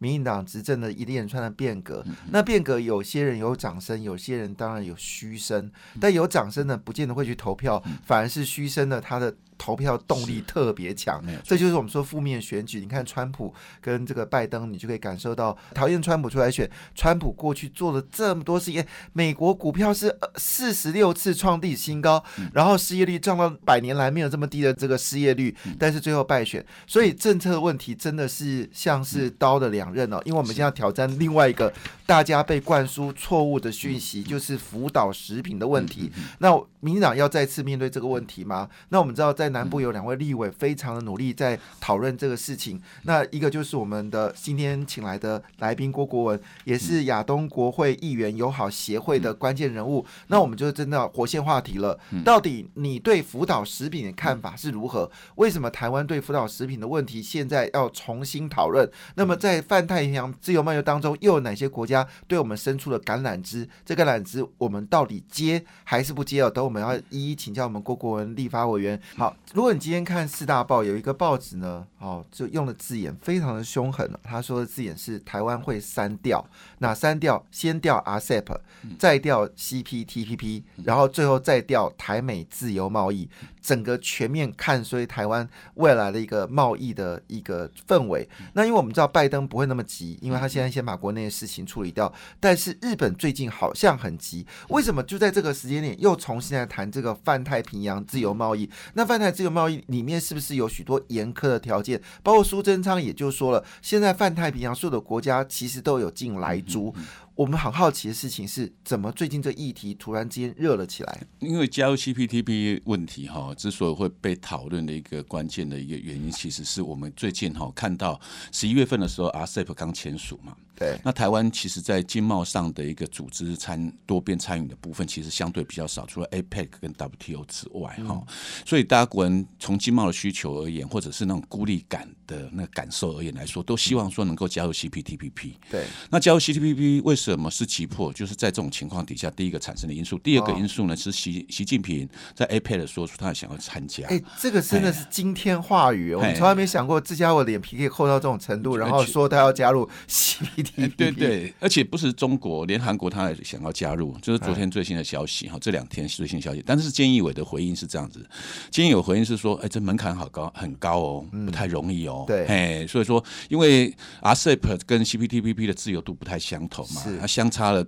民进党执政的一连串的变革，那变革有些人有掌声，有些人当然有嘘声，但有掌声的不见得会去投票，反而是嘘声的他的。投票动力特别强，这就是我们说负面选举。你看川普跟这个拜登，你就可以感受到讨厌川普出来选。川普过去做了这么多事情，美国股票是四十六次创历史新高，然后失业率降到百年来没有这么低的这个失业率，但是最后败选。所以政策问题真的是像是刀的两刃哦。因为我们现在挑战另外一个大家被灌输错误的讯息，就是辅导食品的问题。那民进党要再次面对这个问题吗？那我们知道在南部有两位立委非常的努力在讨论这个事情。那一个就是我们的今天请来的来宾郭国文，也是亚东国会议员友好协会的关键人物。那我们就真的活线话题了。到底你对福岛食品的看法是如何？为什么台湾对福岛食品的问题现在要重新讨论？那么在泛太平洋自由贸易当中，又有哪些国家对我们伸出了橄榄枝？这橄榄枝我们到底接还是不接哦？等我们要一一请教我们郭国文立法委员。好。如果你今天看四大报，有一个报纸呢，哦，就用的字眼非常的凶狠。他说的字眼是台湾会删掉，哪删掉？先调 RCEP，再调 CPTPP，然后最后再调台美自由贸易。整个全面看衰台湾未来的一个贸易的一个氛围。那因为我们知道拜登不会那么急，因为他现在先把国内的事情处理掉。但是日本最近好像很急，为什么就在这个时间点又重新来谈这个泛太平洋自由贸易？那泛太自由贸易里面是不是有许多严苛的条件？包括苏贞昌也就说了，现在泛太平洋所有的国家其实都有进来租。我们很好奇的事情是怎么最近这议题突然之间热了起来？因为加入 CPTP 问题哈，之所以会被讨论的一个关键的一个原因，其实是我们最近哈看到十一月份的时候，RCEP 刚签署嘛。对，那台湾其实，在经贸上的一个组织参多边参与的部分，其实相对比较少，除了 APEC 跟 WTO 之外，哈，所以大家国人从经贸的需求而言，或者是那种孤立感的那个感受而言来说，都希望说能够加入 CPTPP。对，那加入 CPTPP 为什么是急迫？就是在这种情况底下，第一个产生的因素，第二个因素呢是习习近平在 APEC 说出他想要参加。哎，这个真的是惊天话语，我们从来没想过这家伙脸皮可以厚到这种程度，然后说他要加入 CPTP。对对，而且不是中国，连韩国他也想要加入，就是昨天最新的消息哈，这两天最新消息。但是菅义伟的回应是这样子，菅义伟回应是说，哎，这门槛好高，很高哦，不太容易哦。对，哎，所以说，因为 RCEP 跟 CPTPP 的自由度不太相同嘛，它相差了。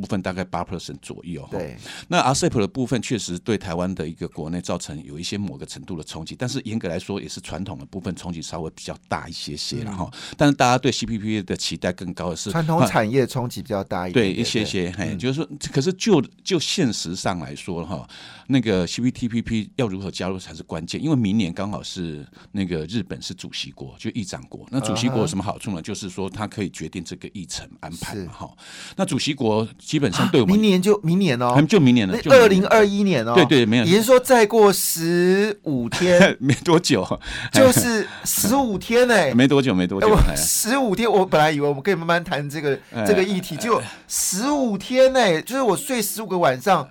部分大概八 percent 左右，对。那 RCEP 的部分确实对台湾的一个国内造成有一些某个程度的冲击，但是严格来说也是传统的部分冲击稍微比较大一些些了哈。但是大家对 CPP 的期待更高的是传统产业冲击比较大一点，对一些些，嘿，就是说，可是就就现实上来说哈，那个 CPTPP 要如何加入才是关键，因为明年刚好是那个日本是主席国，就议长国。那主席国有什么好处呢？就是说他可以决定这个议程安排嘛哈。那主席国。基本上对我们明年就明年哦，就明年了，二零二一年哦，对对，没有，也是说再过十五天，没多久，就是十五天哎，没多久，没多久，十五天，我本来以为我们可以慢慢谈这个这个议题，就十五天哎，就是我睡十五个晚上，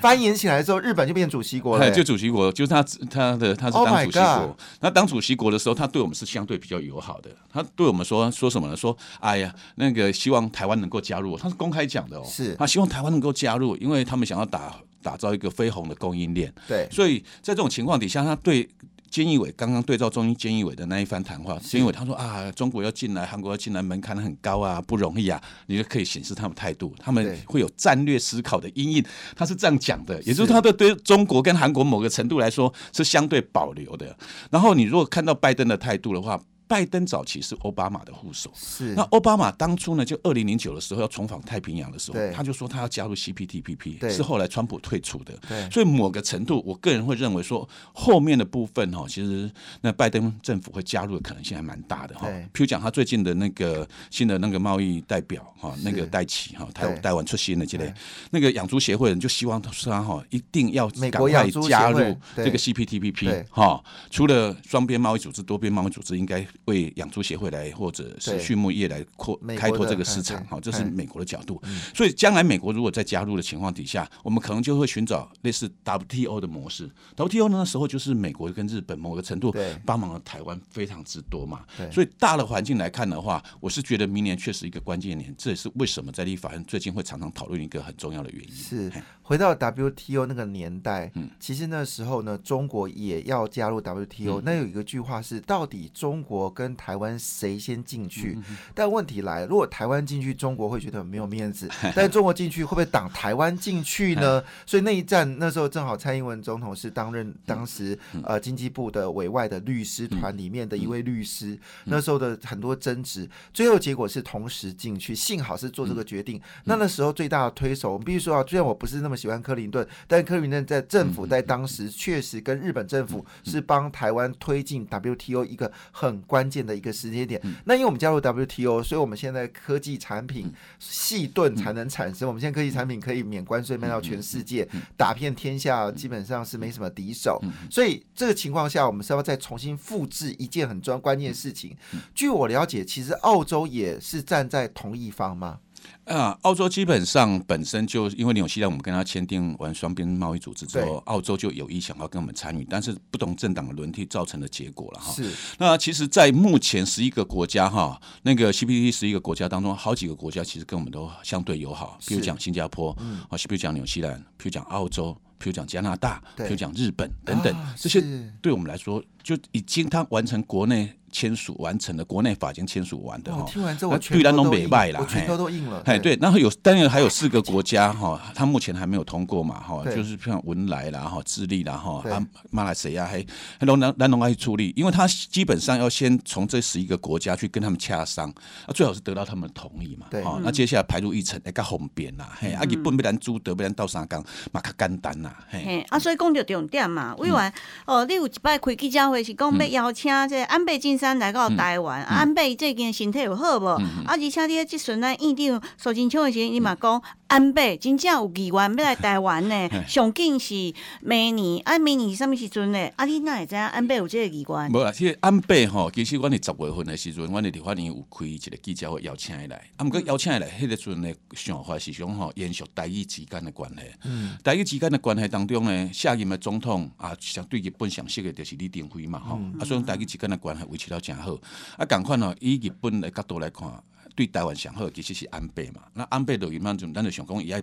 翻演起来之后，日本就变主席国了，就主席国，就是他他的他是当主席国，那当主席国的时候，他对我们是相对比较友好的，他对我们说说什么呢？说哎呀，那个希望台湾能够加入，他是公开讲的哦。是，他希望台湾能够加入，因为他们想要打打造一个飞鸿的供应链。对，所以在这种情况底下，他对菅义伟刚刚对照中英菅义伟的那一番谈话，菅义伟他说啊，中国要进来，韩国要进来，门槛很高啊，不容易啊，你就可以显示他们态度，他们会有战略思考的阴影。他是这样讲的，也就是他的对中国跟韩国某个程度来说是相对保留的。然后你如果看到拜登的态度的话，拜登早期是奥巴马的护手，是。那奥巴马当初呢，就二零零九的时候要重访太平洋的时候，他就说他要加入 CPTPP，是后来川普退出的。对。所以某个程度，我个人会认为说，后面的部分哈，其实那拜登政府会加入的可能性还蛮大的哈。譬如讲，他最近的那个新的那个贸易代表哈，那个戴奇哈，台对。台湾出新的这类，那个养猪协会人就希望他哈一定要美赶快加入这个 CPTPP 哈。除了双边贸易组织、多边贸易组织，应该为养猪协会来或者是畜牧业来扩开拓这个市场哈，这是哎美国的角度。所以将来美国如果在加入的情况底下，我们可能就会寻找类似 WTO 的模式。WTO 那时候就是美国跟日本某个程度对帮忙了台湾非常之多嘛。所以大的环境来看的话，我是觉得明年确实一个关键年，这也是为什么在立法院最近会常常讨论一个很重要的原因。是嘿回到 WTO 那个年代，嗯。其实那时候呢，中国也要加入 WTO、那嗯有一个句话是，到底中国跟台湾谁先进嗯去？但问题来，如果台湾进去，中国会觉得很没有面子；但中国进去，会不会挡台湾进去呢？所以那一战，那时候正好蔡英文总统是担任当时嗯。呃经济部的委外的律师团里面的一位律师，那时候的很多争执，最后结果是同时进去，幸好是做这个决定。那那时候最大的推手，我们必须说啊，虽然我不是那么喜欢克林顿，但克林顿在政府在当时确实跟日本政府是帮台湾推进 WTO 一个很关键的一个时间点。那因为我们加入 WTO，所以我们现在科技产品细盾才能产生。我们现在科技产品可以免关税卖到全世界，打遍天下，基本上是没什么敌手。所以这个情况下，我们是要再重新复制一件很重要关键的事情。据我了解，其实澳洲也是站在同一方吗？啊，澳洲基本上本身就因为纽西兰，我们跟他签订完双边贸易组织之对。后，澳洲就有意想要跟我们参与，但是不同政党的轮替造成的结果了哈。是。那其实，在目前十一个国家哈，那个 CPT 十一个国家当中，好几个国家其实跟我们都相对友好，比如是。讲新加坡，啊，比如讲纽西兰，比如讲澳洲，比如讲加拿大，对。比如讲日本等等啊，这些是。对我们来说，就已经他完成国内签署完成了，国内法已经签署完的哈。听完之后，我全都印袂歹啦我全嘿。都都印了。哎，对，然后有，当然还有四个 国家哈，他目前还没有通过嘛哈，就是像文莱啦哈、智利啦哈、对。啊马来西亚还还龙南南龙爱去处理，因为他基本上要先从这十一个国家去跟他们洽商，啊，最好是得到他们的同意嘛，对。哈、那接下来排入议程，哎，较方便啦，嘿，啊，日本被咱租得要咱到三江嘛较简单啦，嘿。嘿，啊，所以讲着重点嘛，委员，哦，你有一摆开记者会是讲要邀请这个安倍晋三来到台湾，啊安倍最近身体有好无？啊，而且你即阵咱院长苏金昌的时候，你嘛讲安倍真正有意愿要来台湾呢，上紧是明年，啊，明年是啥物时阵呢？啊，你哪会知影安倍有这个意愿？无啦，其实安倍吼，其实阮是十月份的时阵，阮伫立法院有开一个记者会邀请伊来，啊，毋过邀请伊来，迄个阵的想法是想吼延续台日之间的关系。嗯，台日之间的关系当中呢，下任的总统啊，相对日本上熟的就是李登辉嘛，吼、啊，所以台日之间的关系维持了诚好。啊，共款吼，以日本的角度来看，对台湾上好其实是安倍嘛。那安倍就原本就咱就想讲伊爱。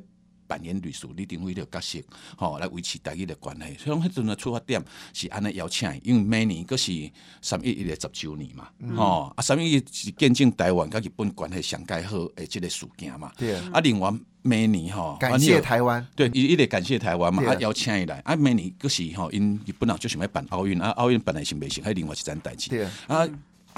扮演律师李登辉的角色，吼、来维持台日的关系。所以讲，迄阵的出发点是安尼邀请伊，因为每年佫是三一一的十周年嘛，吼、啊，三一一是见证台湾甲日本关系上介好诶即个事件嘛。对啊，另外每年吼，感谢台湾，对，伊伊得感谢台湾嘛，啊邀请伊来，啊每年佫是吼，因日本人就想要办奥运，啊奥运本来是袂成，迄另外一件代志。对啊，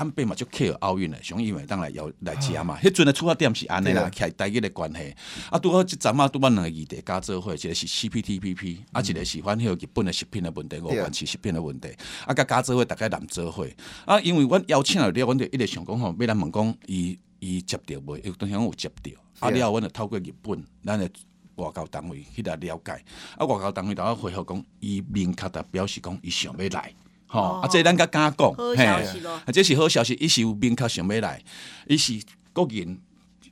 安倍嘛就 care 奥运嘞，想因为当来邀来食嘛，迄阵的出发点是安尼啦，对徛台日的关系。啊，拄好即阵啊，拄捌两个议题加做伙，一个是 CPTPP，啊一个是反迄个日本的食品的问题，五关系食品的问题，啊甲加做伙，大概难做伙。啊，因为阮邀请了了，阮就一直想讲吼，要咱问讲伊伊接着无？有当时有接着，啊对了，阮就透过日本，咱的。外交单位去来了解，啊，外交单位头仔回复讲，伊明确的表示讲，伊想要来，吼、哦。啊，这咱甲敢讲，好嘿。消息咯。啊，这是好消息，伊是有明确想要来，伊是个人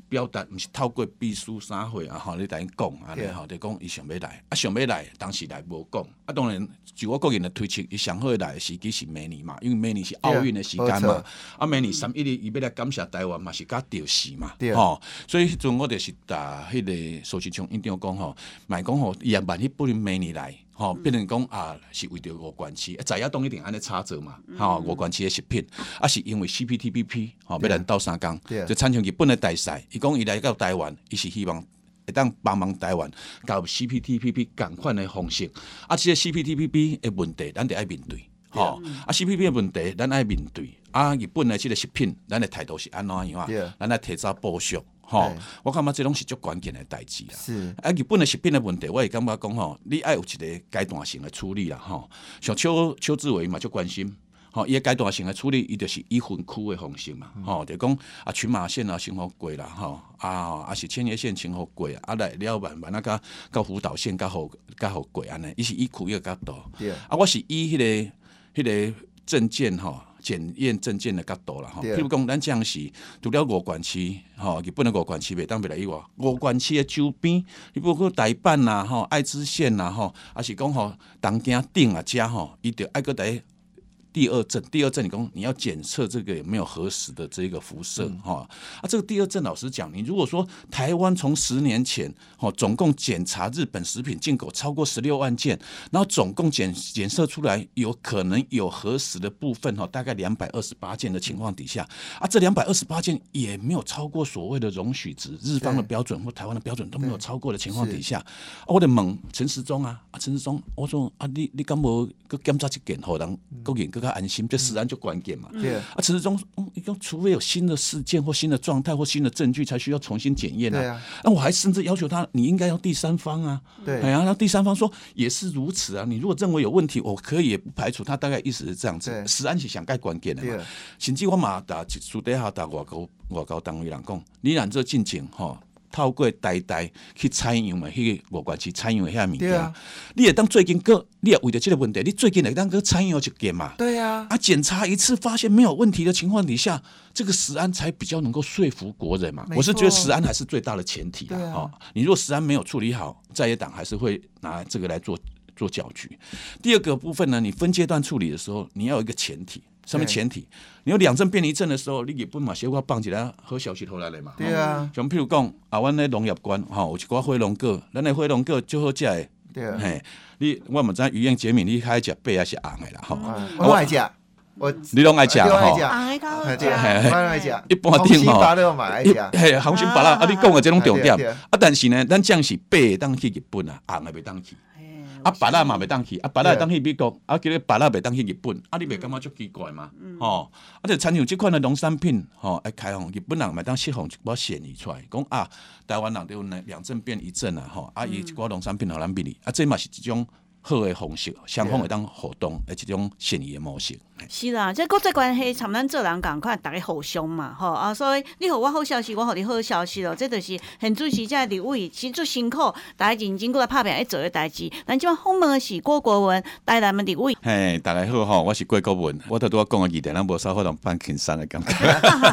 表达，毋是透过秘书啥会啊，吼，你甲因讲安尼吼，就讲伊想要来，啊，想要来，当时来无讲，啊，当然，就我个人的推测，伊上好来的时机是明年嘛，因为明年是奥运的时间嘛，啊，明年三一日伊要来感谢台湾嘛，是甲调时嘛对，吼，所以迄阵我就是打迄个苏志昌院长讲吼，卖讲吼，伊也万一不能明年来。吼、变成讲啊，是为着五关市，在亚东一定安尼插做嘛，吼、五关市的食品，啊是因为 CPTPP 吼、要来斗相共，就参像日本的大赛，伊讲伊来到台湾，伊是希望会当帮忙台湾，交 CPTPP 共款的方式，啊，即、个 CPTPP 的问题，咱得爱面对。吼、啊，CPTP 的问题咱爱面对，啊日本的即个食品，咱的态度是安怎样啊？咱来提早补偿，吼，我感觉这拢是足关键的代志啦。是啊，日本的食品的问题，我也感觉讲吼，你爱有一个阶段性的处理啦，吼。像邱邱志伟嘛，就关心。吼，伊个阶段性诶处理，伊就是以分区诶方式嘛，吼、就讲啊，群马县啊，先好过啦，吼啊，啊是千叶县先好过啊，来了慢慢啊，甲到福岛县甲好甲好过安尼，伊是以区域的角度。对啊，我是以迄、个迄、个证件吼，检验证件的角度啦吼。对譬如讲，咱这样是除了五管区吼，日本的五管区袂当袂来以外，五管区的周边，你包括台办啦吼、爱知县啦吼，还是讲吼东京顶啊遮吼，伊着爱个来。第二证，第二证，你讲你要检测这个有没有核实的这个辐射哈、啊，这个第二证，老实讲，你如果说台湾从十年前哦，总共检查日本食品进口超过十六万件，然后总共检检测出来有可能有核实的部分哈，大概两百二十八件的情况底下啊，这两百二十八件也没有超过所谓的容许值，日方的标准或台湾的标准都没有超过的情况底下，啊我得问陈时中啊，啊陈时中，我说啊你你敢无去检查一件，互人国人更加安心，这实安就关键嘛。对啊，陈时中，嗯，你讲除非有新的事件或新的状态或新的证据，才需要重新检验对啊。那我还甚至要求他，你应该要第三方啊。对哎呀，那第三方说也是如此啊。你如果认为有问题，我可以也不排除。他大概意思是这样子对。实安是想盖关键的。甚至我嘛打私底下打外高外高单位人讲，你让这进前吼。透过代代去采样的，迄个五关去采样的遐物件你也当最近个，你也为着这个问题，你最近会当个采样一件嘛？对呀，啊，检查一次发现没有问题的情况底下，这个食安才比较能够说服国人嘛。我是觉得食安还是最大的前提啦。啊哦，你如果食安没有处理好，在野党还是会拿这个来做做搅局。第二个部分呢，你分阶段处理的时候，你要有一个前提，什么前提？你有两证变一证的时候，你日本嘛小可放起来好消息头来了嘛。对啊，像譬如讲啊，阮咧农业关吼，有一寡火龙果，咱的火龙果最好食的。对啊，嘿，你我毋知鱼燕解敏，你爱食白还是红的啦吼。啊我爱食，我你拢爱食吼我爱食。红的较好食。我爱食。一般顶吼。嘿，红心白啦啊，你讲的这种重点啊，但是呢，咱这样是白的当去日本啊，红的袂当去，啊，别拉嘛袂当去，啊，别拉当去美国，啊，叫你别拉袂当去日本，啊，你袂感觉足奇怪嘛？吼，啊，就参像即款的农产品，吼，爱开放日本人嘛当释放一寡嫌疑出来，讲啊，台湾人有两两证变一证啊，吼，啊，伊一寡农产品互咱比哩，啊，这嘛是一种好的方式，双方会当互动的一种善意的模式。是啦，这国际关系参咱做人共款，大家互相嘛，吼啊，所以你互我好消息，我互你好消息咯，这就是很主席这立位，其实足辛苦，大家认真过来拍拼一做的代志。咱即摆访问的是郭国文，台南的立位。嘿，大家好吼，我是郭国文，我头拄我讲的疑点，咱无少发动办轻松的感觉。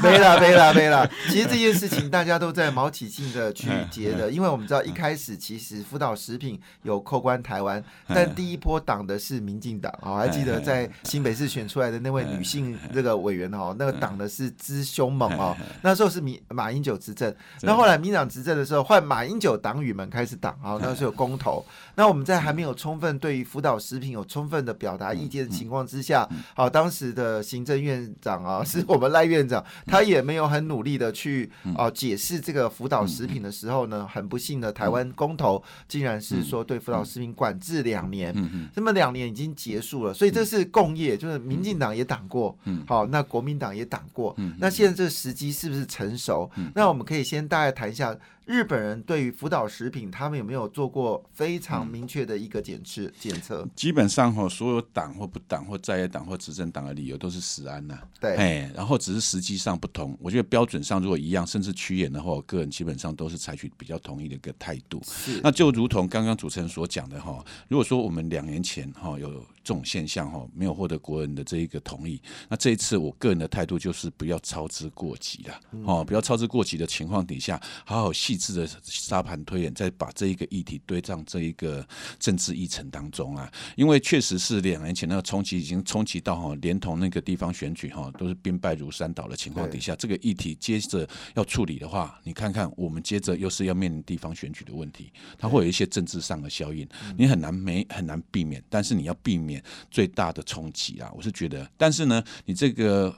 没啦没啦没啦！其实这件事情大家都在毛起劲的去 结的，因为我们知道一开始其实福岛食品有扣关台湾，但第一波挡的是民进党啊，我还记得在新北市选出来的那位女性这个委员哦，那个挡的是之凶猛哦，那时候是民马英九执政，那后来民党执政的。时候，换马英九党羽们开始挡啊，那时候有公投，那我们在还没有充分对于辅导食品有充分的表达意见的情况之下，好，当时的行政院长啊，是我们赖院长，他也没有很努力的去啊解释这个辅导食品的时候呢，很不幸的台湾公投竟然是说对辅导食品管制两年，那么两年已经结束了，所以这是共业，就是民进党也挡过，好，那国民党也挡过，那现在这个时机是不是成熟？那我们可以先大概谈一下。日本人对于福岛食品，他们有没有做过非常明确的一个检测检测？基本上哈，所有党或不党或在野党或执政党的理由都是食安呐、对哎，然后只是实际上不同。我觉得标准上如果一样，甚至趋严的话，我个人基本上都是采取比较同意的一个态度。是那就如同刚刚主持人所讲的哈，如果说我们两年前哈有这种现象哈，没有获得国人的这一个同意，那这一次我个人的态度就是不要操之过急了，哦，不要操之过急的情况底下，好好细致的沙盘推演，再把这一个议题堆上这一个政治议程当中啊，因为确实是两年前那个冲击已经冲击到哈，连同那个地方选举哈，都是兵败如山倒的情况底下，这个议题接着要处理的话，你看看我们接着又是要面临地方选举的问题，它会有一些政治上的效应，你很难没很难避免，但是你要避免最大的冲击啊，我是觉得，但是呢，你这个。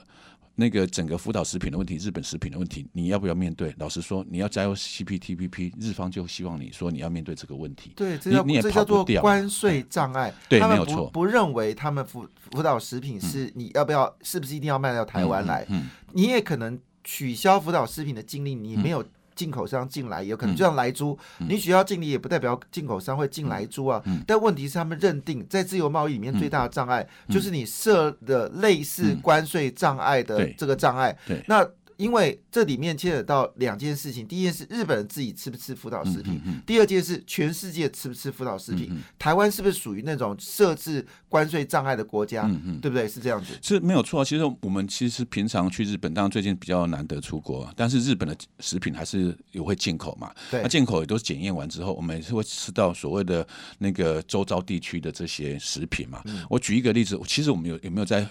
那个整个辅导食品的问题，日本食品的问题，你要不要面对？老实说，你要加入 CPTPP，日方就希望你说你要面对这个问题。对，这叫你也跑不掉关税障碍。对没有错不认为他们辅辅导食品是你要不要，是不是一定要卖到台湾来？嗯，你也可能取消辅导食品的禁令，你没有进口商进来，也有可能嗯。就像来猪，你取消禁令也不代表进口商会进来猪啊。嗯。但问题是他们认定在自由贸易里面最大的障碍，就是你设的类似关税障碍的这个障碍。对。那因为这里面牵扯到两件事情，第一件事日本人自己吃不吃辅导食品，第二件事全世界吃不吃辅导食品，台湾是不是属于那种设置关税障碍的国家，对不对？是这样子。是没有错。其实我们其实平常去日本，当然最近比较难得出国，但是日本的食品还是有会进口嘛。对那进口也都是检验完之后，我们也是会吃到所谓的那个周遭地区的这些食品嘛。嗯我举一个例子，其实我们有有没有在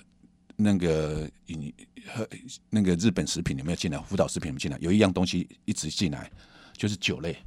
那个饮和那个日本食品有没有进来？福岛食品有没有进来？有一样东西一直进来，就是酒类。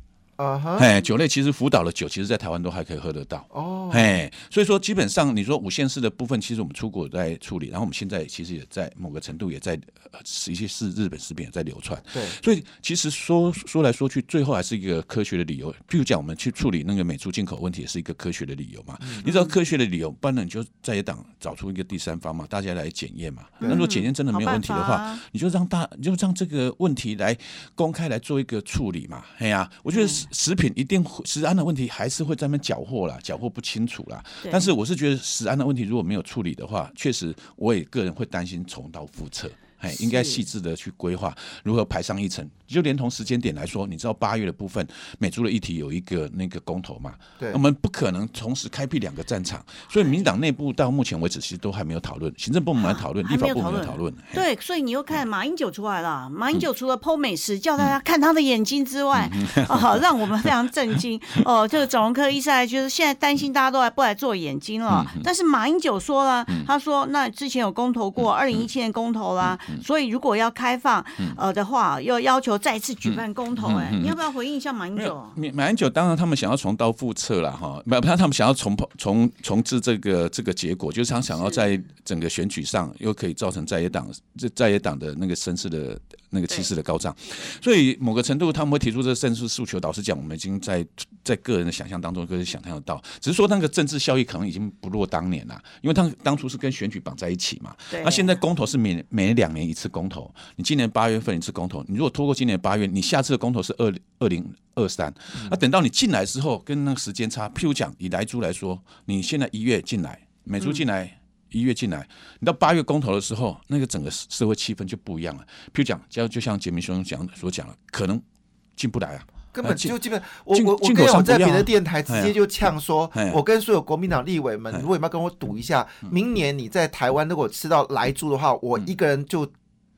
啊哈，哎，酒类其实福岛的酒，其实在台湾都还可以喝得到。哦，哎，所以说基本上你说五县市的部分，其实我们出国在处理，然后我们现在其实也在某个程度也在呃，一些是日本食品也在流传。对，所以其实说说来说去，最后还是一个科学的理由。譬如讲，我们去处理那个美猪进口问题，也是一个科学的理由嘛。嗯你知道科学的理由，不然呢你就在野党找出一个第三方嘛，大家来检验嘛。那如果检验真的没有问题的话，你就让大，你就让这个问题来公开来做一个处理嘛。哎呀、我觉得食食品一定会食安的问题还是会在那边缴获啦，缴获不清楚啦。但是我是觉得食安的问题如果没有处理的话，确实我也个人会担心重蹈覆辙。哎，应该是细致的去规划如何排上一层。就连同时间点来说，你知道八月的部分，美猪的议题有一个那个公投嘛，对我们不可能同时开辟两个战场，所以民进党内部到目前为止其实都还没有讨论，行政部门来讨论，立法部门没有讨论对，所以你又看马英九出来了。马英嗯九除了剖美食叫大家看他的眼睛之外，哦，让我们非常震惊。哦，这个整容科医生还觉得现在担心大家都来不来做眼睛了。嗯但是马英九说了，他说那之前有公投嗯过，二零一七年公投啦，所以如果要开放呃的话，要要求再次举办公投。哎，你要不要回应一下马英九？马马英九，当然他们想要重蹈覆辙了哈，没有，他他们想要重重重置这个这个结果，就是他想要在整个选举上又可以造成在野党这在野党的那个声势的那个气势的高涨，所以某个程度他们会提出这个政治诉求。老实讲，我们已经在在个人的想象当中可以想象得到，只是说那个政治效益可能已经不落当年了，因为他当初是跟选举绑在一起嘛。对那现在公投是每每两年一次公投，你今年八月份一次公投，你如果拖过今年八月，你下次的公投是二二零二三，那等到你进来之后，跟那个时间差，譬如讲以来猪来说，你现在一月进来，美猪进来。一月进来，你到八月公投的时候，那个整个社会气氛就不一样了。譬如讲，就就像杰明兄讲所讲了，可能进不来啊，根本就基本，我我我跟我在别的电台直接就呛说我跟所有国民党立委们，哎。如果你们要跟我赌一下，明年你在台湾如果吃到来猪的话，我一个人就。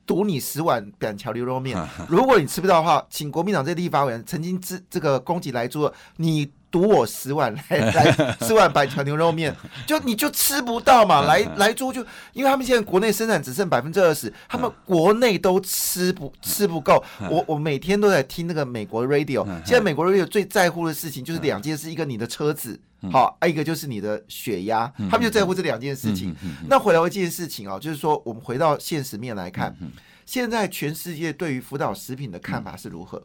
赌你十碗板桥牛肉面，如果你吃不到的话，请国民党这些立法委员曾经这这个攻击来猪，你赌我十碗 来来 十碗板桥牛肉面，就你就吃不到嘛。来来猪就因为他们现在国内生产只剩百分之二十，他们国内都吃不吃不够。我我每天都在听那个美国 radio，现在美国 radio 最在乎的事情就是两件事，一个你的车子。好，还有一个就是你的血压，他们就在乎这两件事情。那回到一件事情啊，就是说我们回到现实面来看，现在全世界对于福岛食品的看法是如何？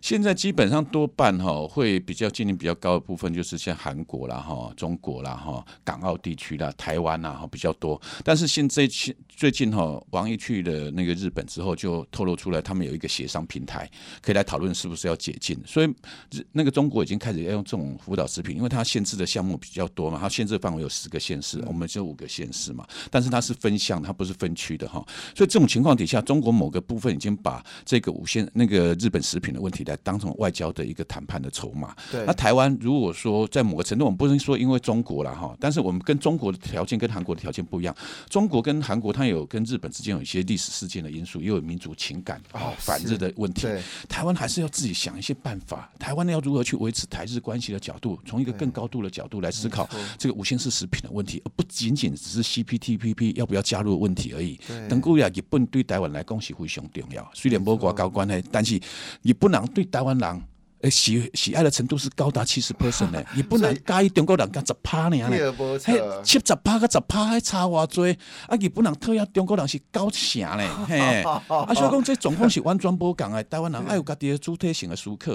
现在基本上多半哈会比较近邻比较高的部分，就是像韩国啦哈、中国啦哈、港澳地区啦、台湾啦哈比较多。但是现在最最近哈，王毅去了那个日本之后，就透露出来他们有一个协商平台，可以来讨论是不是要解禁。所以日那个中国已经开始要用这种辅导食品，因为它限制的项目比较多嘛，它限制的范围有十个县市，我们就五个县市嘛，但是它是分项，它不是分区的哈。所以这种情况底下，中国某个部分已经把这个五线那个日本食品的问题来当成外交的一个谈判的筹码。对那台湾如果说在某个程度，我们不能说因为中国了哈，但是我们跟中国的条件跟韩国的条件不一样。中国跟韩国它有跟日本之间有一些历史事件的因素，也有民族情感哦反日的问题。台湾还是要自己想一些办法。台湾要如何去维持台日关系的角度，从一个更高度的角度来思考这个无限式食品的问题，而不仅仅只是 CPTPP 要不要加入的问题而已。对等过呀，日本对台湾来讲是非常重要。虽然无外交关系，但是日本人对台湾人诶喜喜爱的程度是高达七十 percent 呢，也不能介意中国人甲十趴呢。嘿，七十趴甲十趴还差偌多，啊！日本人讨厌中国人是九成呢，嘿，啊，所以讲这状况是完全无共的。台湾人爱有家己的主体性的思考，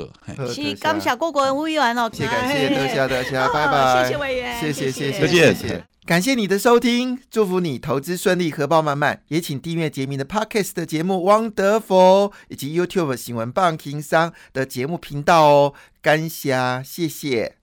是感谢各国文委员哦，谢谢感谢多谢多谢，哦拜拜，谢谢委员谢谢谢谢再见谢谢。感谢你的收听，祝福你投资顺利，荷包满满。也请订阅杰明的 Podcast 的节目《Wonderful》，以及 YouTube 新闻棒听商的节目频道哦。感谢，谢谢。